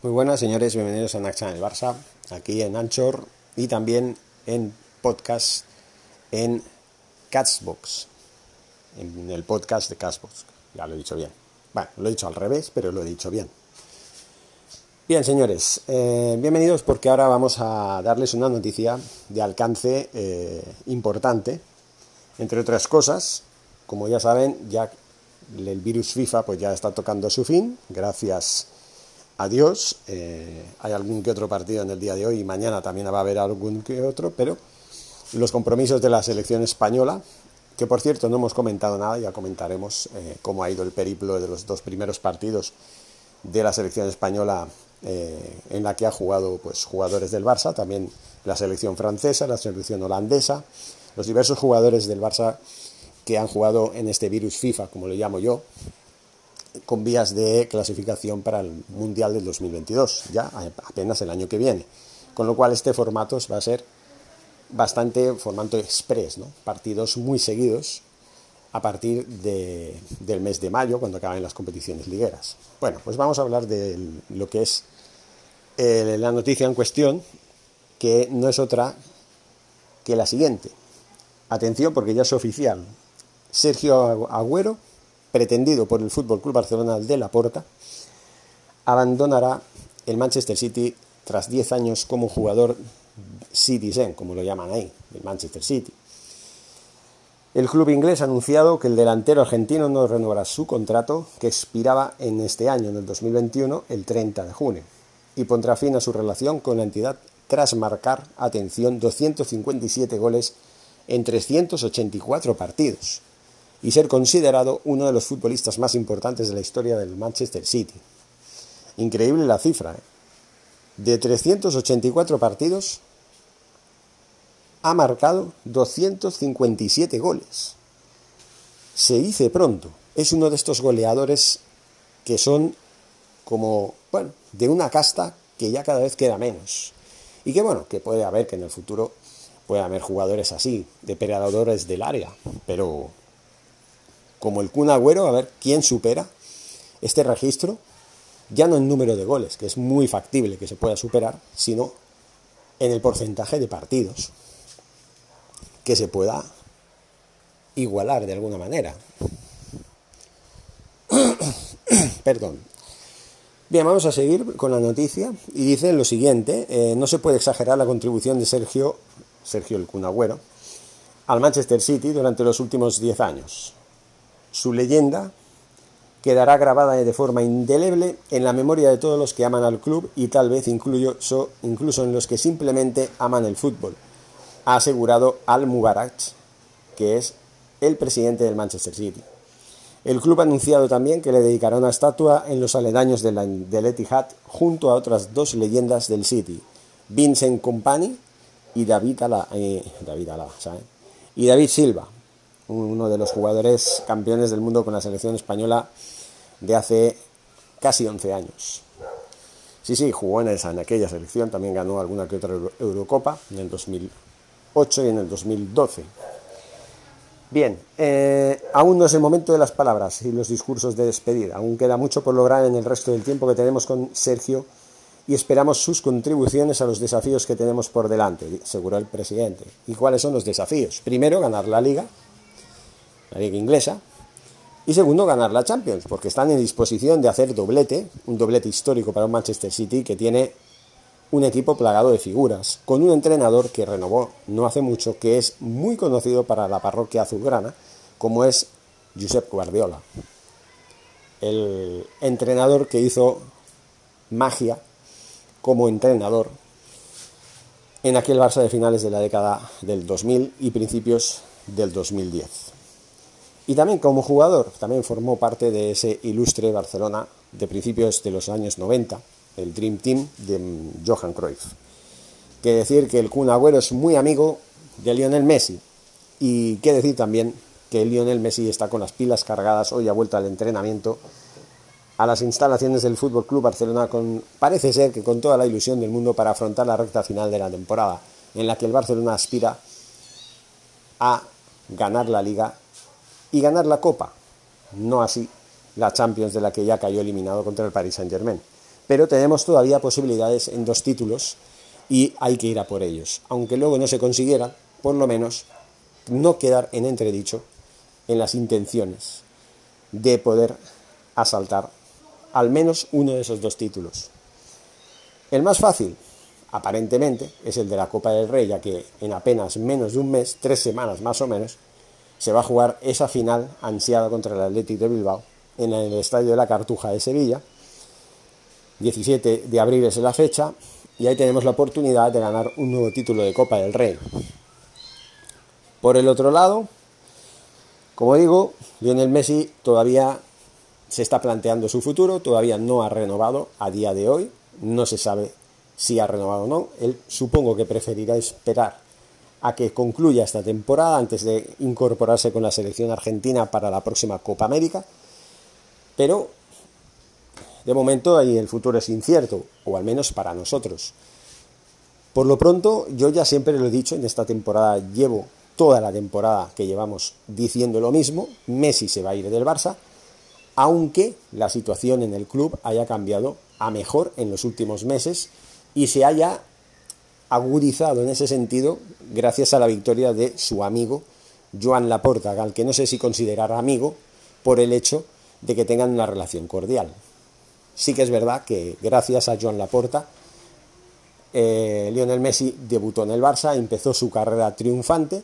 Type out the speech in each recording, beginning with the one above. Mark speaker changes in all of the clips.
Speaker 1: Muy buenas señores, bienvenidos a Naxa el Barça, aquí en Anchor y también en podcast en Catsbox, en el podcast de Catsbox, ya lo he dicho bien. Bueno, lo he dicho al revés, pero lo he dicho bien. Bien, señores, eh, bienvenidos porque ahora vamos a darles una noticia de alcance eh, importante. Entre otras cosas, como ya saben, ya el virus FIFA pues ya está tocando su fin, gracias a Dios. Eh, hay algún que otro partido en el día de hoy y mañana también va a haber algún que otro, pero los compromisos de la selección española, que por cierto no hemos comentado nada, ya comentaremos cómo ha ido el periplo de los dos primeros partidos de la selección española eh, en la que ha jugado pues, jugadores del Barça, también la selección francesa, la selección holandesa, los diversos jugadores del Barça que han jugado en este virus FIFA, como lo llamo yo, con vías de clasificación para el Mundial del 2022, ya apenas el año que viene. Con lo cual este formato va a ser bastante formato express, ¿no? partidos muy seguidos a partir de, del mes de mayo, cuando acaben las competiciones ligueras. Bueno, pues vamos a hablar de lo que es eh, la noticia en cuestión, que no es otra que la siguiente. Atención, porque ya es oficial. Sergio Agüero, pretendido por el Fútbol Club Barcelona de la Porta, abandonará el Manchester City tras 10 años como jugador citizen, como lo llaman ahí, el Manchester City. El club inglés ha anunciado que el delantero argentino no renovará su contrato, que expiraba en este año, en el 2021, el 30 de junio, y pondrá fin a su relación con la entidad tras marcar, atención, 257 goles en 384 partidos y ser considerado uno de los futbolistas más importantes de la historia del Manchester City. Increíble la cifra. ¿eh? De 384 partidos, ha marcado 257 goles. Se dice pronto, es uno de estos goleadores que son como, bueno, de una casta que ya cada vez queda menos. Y que bueno, que puede haber que en el futuro pueda haber jugadores así, depredadores del área, pero como el Kun Agüero, a ver quién supera este registro, ya no en número de goles, que es muy factible que se pueda superar, sino en el porcentaje de partidos que se pueda igualar de alguna manera. Perdón. Bien, vamos a seguir con la noticia y dice lo siguiente, eh, no se puede exagerar la contribución de Sergio, Sergio el Cunagüero, al Manchester City durante los últimos 10 años. Su leyenda quedará grabada de forma indeleble en la memoria de todos los que aman al club y tal vez incluso en los que simplemente aman el fútbol ha asegurado Al Mubarak, que es el presidente del Manchester City. El club ha anunciado también que le dedicará una estatua en los aledaños de del Etihad junto a otras dos leyendas del City, Vincent Company David, eh, David, y David Silva, uno de los jugadores campeones del mundo con la selección española de hace casi 11 años. Sí, sí, jugó en, esa, en aquella selección, también ganó alguna que otra Eurocopa en el 2000 y en el 2012. Bien, eh, aún no es el momento de las palabras y los discursos de despedida. Aún queda mucho por lograr en el resto del tiempo que tenemos con Sergio y esperamos sus contribuciones a los desafíos que tenemos por delante, aseguró el presidente. ¿Y cuáles son los desafíos? Primero, ganar la liga, la liga inglesa, y segundo, ganar la Champions, porque están en disposición de hacer doblete, un doblete histórico para un Manchester City que tiene un equipo plagado de figuras, con un entrenador que renovó no hace mucho, que es muy conocido para la parroquia azulgrana, como es Josep Guardiola. El entrenador que hizo magia como entrenador en aquel Barça de finales de la década del 2000 y principios del 2010. Y también como jugador, también formó parte de ese ilustre Barcelona de principios de los años 90 el Dream Team de Johan Cruyff. Que decir que el Kun Agüero es muy amigo de Lionel Messi. Y que decir también que Lionel Messi está con las pilas cargadas, hoy ha vuelto al entrenamiento, a las instalaciones del Fútbol Club Barcelona, con, parece ser que con toda la ilusión del mundo para afrontar la recta final de la temporada, en la que el Barcelona aspira a ganar la Liga y ganar la Copa, no así la Champions de la que ya cayó eliminado contra el Paris Saint Germain pero tenemos todavía posibilidades en dos títulos y hay que ir a por ellos. Aunque luego no se consiguiera, por lo menos no quedar en entredicho en las intenciones de poder asaltar al menos uno de esos dos títulos. El más fácil, aparentemente, es el de la Copa del Rey, ya que en apenas menos de un mes, tres semanas más o menos, se va a jugar esa final ansiada contra el Athletic de Bilbao en el Estadio de la Cartuja de Sevilla. 17 de abril es la fecha y ahí tenemos la oportunidad de ganar un nuevo título de Copa del Rey. Por el otro lado, como digo, Lionel Messi todavía se está planteando su futuro, todavía no ha renovado a día de hoy, no se sabe si ha renovado o no. Él supongo que preferirá esperar a que concluya esta temporada antes de incorporarse con la selección argentina para la próxima Copa América. Pero de momento ahí el futuro es incierto, o al menos para nosotros. Por lo pronto, yo ya siempre lo he dicho, en esta temporada llevo toda la temporada que llevamos diciendo lo mismo, Messi se va a ir del Barça, aunque la situación en el club haya cambiado a mejor en los últimos meses y se haya agudizado en ese sentido gracias a la victoria de su amigo Joan Laporta, al que no sé si considerar amigo por el hecho de que tengan una relación cordial. Sí que es verdad que gracias a Joan Laporta, eh, Lionel Messi debutó en el Barça, empezó su carrera triunfante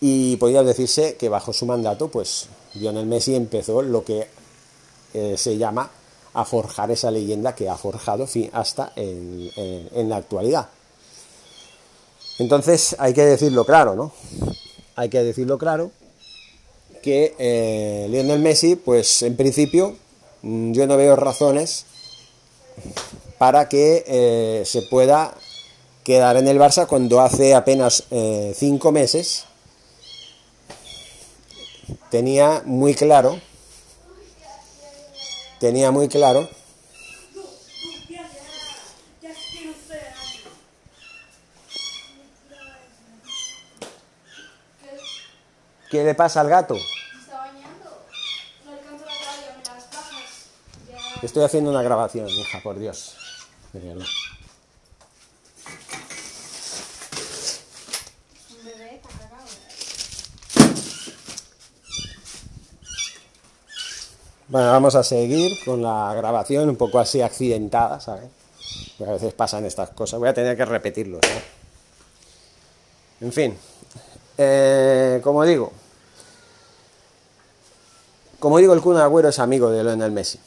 Speaker 1: y podría decirse que bajo su mandato, pues Lionel Messi empezó lo que eh, se llama a forjar esa leyenda que ha forjado hasta en la actualidad. Entonces hay que decirlo claro, ¿no? Hay que decirlo claro que eh, Lionel Messi, pues en principio mm, yo no veo razones para que eh, se pueda quedar en el Barça cuando hace apenas eh, cinco meses tenía muy claro, tenía muy claro ¿Qué le pasa al gato? Estoy haciendo una grabación, hija, por Dios. Bueno, vamos a seguir con la grabación un poco así accidentada, ¿sabes? a veces pasan estas cosas. Voy a tener que repetirlo. En fin, eh, como digo, como digo, el Kun Agüero es amigo de Lionel Messi.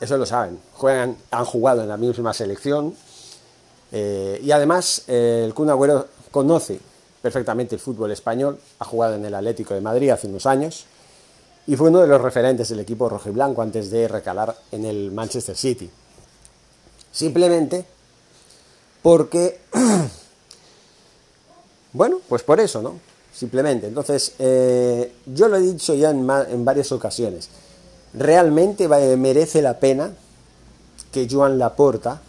Speaker 1: Eso lo saben. Juegan, han jugado en la misma selección. Eh, y además, eh, el Kun Agüero conoce perfectamente el fútbol español. Ha jugado en el Atlético de Madrid hace unos años. Y fue uno de los referentes del equipo rojo y blanco antes de recalar en el Manchester City. Simplemente porque. bueno, pues por eso, ¿no? Simplemente. Entonces, eh, yo lo he dicho ya en, en varias ocasiones. Realmente merece la pena que Joan Laporta,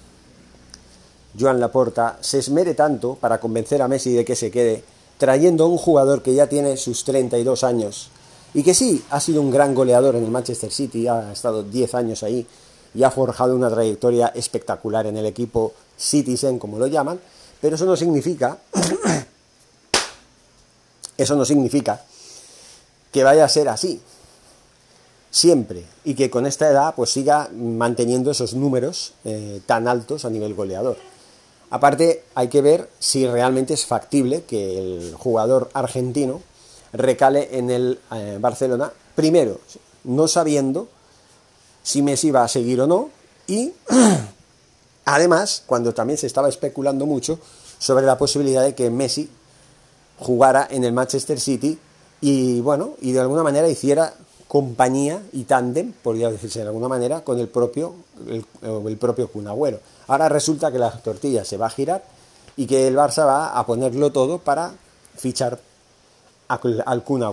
Speaker 1: Joan Laporta, se esmere tanto para convencer a Messi de que se quede, trayendo a un jugador que ya tiene sus 32 años y que sí, ha sido un gran goleador en el Manchester City, ha estado 10 años ahí y ha forjado una trayectoria espectacular en el equipo Citizen, como lo llaman, pero eso no significa eso no significa que vaya a ser así siempre y que con esta edad pues siga manteniendo esos números eh, tan altos a nivel goleador. Aparte hay que ver si realmente es factible que el jugador argentino recale en el eh, Barcelona, primero no sabiendo si Messi va a seguir o no y además cuando también se estaba especulando mucho sobre la posibilidad de que Messi jugara en el Manchester City y bueno, y de alguna manera hiciera compañía y tándem, podría decirse de alguna manera, con el propio, el, propio Kun Ahora resulta que la tortilla se va a girar y que el Barça va a ponerlo todo para fichar al Kun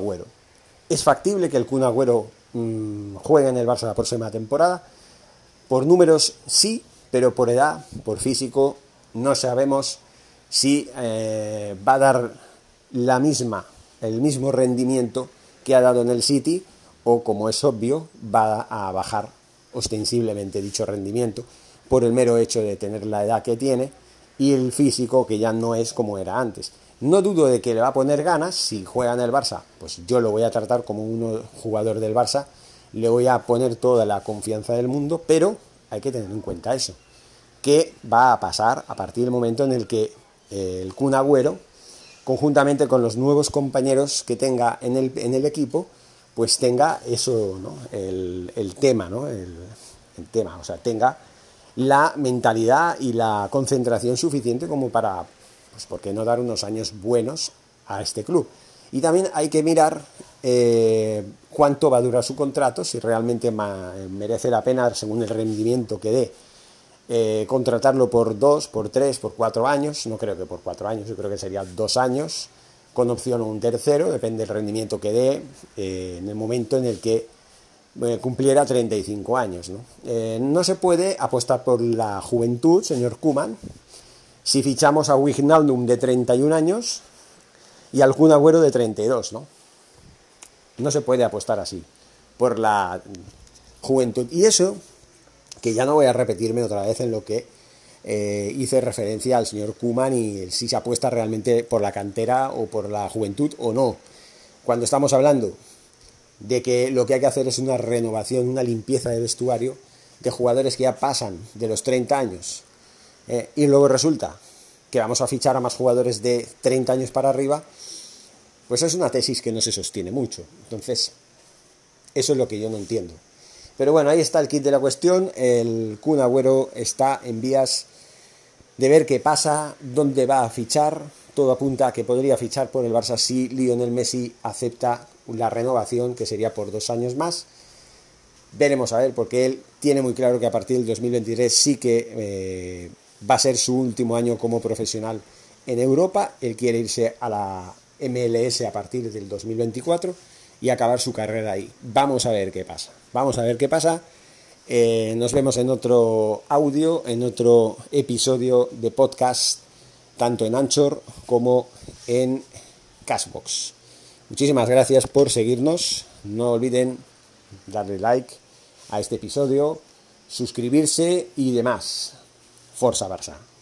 Speaker 1: ¿Es factible que el Kun mm, juegue en el Barça la próxima temporada? Por números sí, pero por edad, por físico, no sabemos si eh, va a dar la misma, el mismo rendimiento que ha dado en el City o, como es obvio, va a bajar ostensiblemente dicho rendimiento por el mero hecho de tener la edad que tiene y el físico que ya no es como era antes. No dudo de que le va a poner ganas, si juega en el Barça, pues yo lo voy a tratar como un jugador del Barça, le voy a poner toda la confianza del mundo, pero hay que tener en cuenta eso, que va a pasar a partir del momento en el que eh, el Kun Agüero, conjuntamente con los nuevos compañeros que tenga en el, en el equipo, pues tenga eso, ¿no? el, el tema, ¿no? El, tema, o sea, tenga la mentalidad y la concentración suficiente como para, pues, ¿por qué no dar unos años buenos a este club? Y también hay que mirar eh, cuánto va a durar su contrato, si realmente merece la pena, según el rendimiento que dé, eh, contratarlo por dos, por tres, por cuatro años. No creo que por cuatro años, yo creo que sería dos años, con opción a un tercero, depende del rendimiento que dé, eh, en el momento en el que eh, cumpliera 35 años. ¿no? Eh, no se puede apostar por la juventud, señor Kuman, si fichamos a Wijnaldum de 31 años y al Kun Agüero de 32, ¿no? No se puede apostar así por la juventud. Y eso, que ya no voy a repetirme otra vez en lo que eh, hice referencia al señor Kuman y si se apuesta realmente por la cantera o por la juventud o no. Cuando estamos hablando de que lo que hay que hacer es una renovación, una limpieza de vestuario de jugadores que ya pasan de los 30 años eh, y luego resulta que vamos a fichar a más jugadores de 30 años para arriba, pues es una tesis que no se sostiene mucho. Entonces, eso es lo que yo no entiendo. Pero bueno, ahí está el kit de la cuestión. El Kun Agüero está en vías de ver qué pasa, dónde va a fichar. Todo apunta a que podría fichar por el Barça si Lionel Messi acepta la renovación, que sería por dos años más. Veremos a ver, porque él tiene muy claro que a partir del 2023 sí que eh, va a ser su último año como profesional en Europa. Él quiere irse a la MLS a partir del 2024 y acabar su carrera ahí. Vamos a ver qué pasa. Vamos a ver qué pasa. Eh, nos vemos en otro audio, en otro episodio de podcast, tanto en Anchor como en Cashbox. Muchísimas gracias por seguirnos. No olviden darle like a este episodio, suscribirse y demás. Forza Barça.